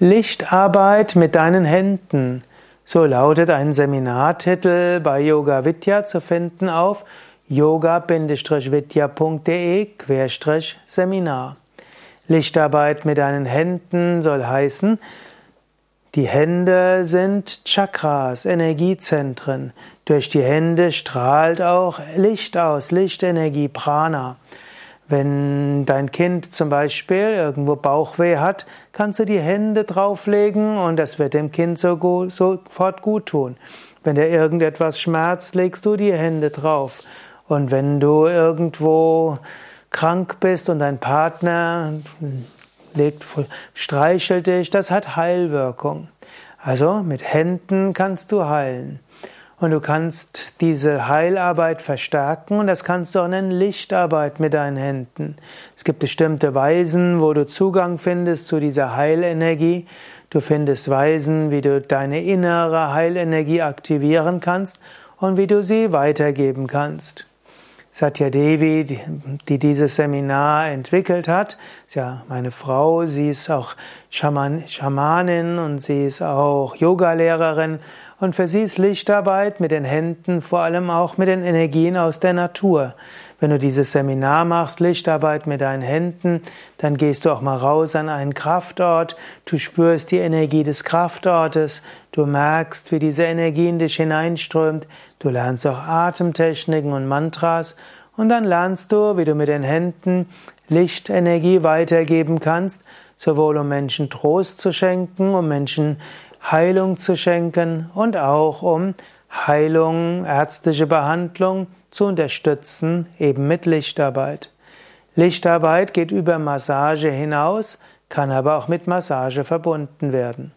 Lichtarbeit mit deinen Händen. So lautet ein Seminartitel bei Yoga Vidya zu finden auf yoga-vidya.de-seminar. Lichtarbeit mit deinen Händen soll heißen, die Hände sind Chakras, Energiezentren. Durch die Hände strahlt auch Licht aus, Lichtenergie, Prana. Wenn dein Kind zum Beispiel irgendwo Bauchweh hat, kannst du die Hände drauflegen und das wird dem Kind sofort gut tun. Wenn er irgendetwas schmerzt, legst du die Hände drauf. Und wenn du irgendwo krank bist und dein Partner legt, streichelt dich, das hat Heilwirkung. Also mit Händen kannst du heilen. Und du kannst diese Heilarbeit verstärken und das kannst du auch nennen Lichtarbeit mit deinen Händen. Es gibt bestimmte Weisen, wo du Zugang findest zu dieser Heilenergie. Du findest Weisen, wie du deine innere Heilenergie aktivieren kannst und wie du sie weitergeben kannst. Satya Devi, die, die dieses Seminar entwickelt hat, ist ja meine Frau, sie ist auch Schaman, Schamanin und sie ist auch Yogalehrerin und für sie ist Lichtarbeit mit den Händen vor allem auch mit den Energien aus der Natur. Wenn du dieses Seminar machst, Lichtarbeit mit deinen Händen, dann gehst du auch mal raus an einen Kraftort, du spürst die Energie des Kraftortes, du merkst, wie diese Energie in dich hineinströmt, du lernst auch Atemtechniken und Mantras. Und dann lernst du, wie du mit den Händen Lichtenergie weitergeben kannst, sowohl um Menschen Trost zu schenken, um Menschen Heilung zu schenken und auch um Heilung, ärztliche Behandlung zu unterstützen, eben mit Lichtarbeit. Lichtarbeit geht über Massage hinaus, kann aber auch mit Massage verbunden werden.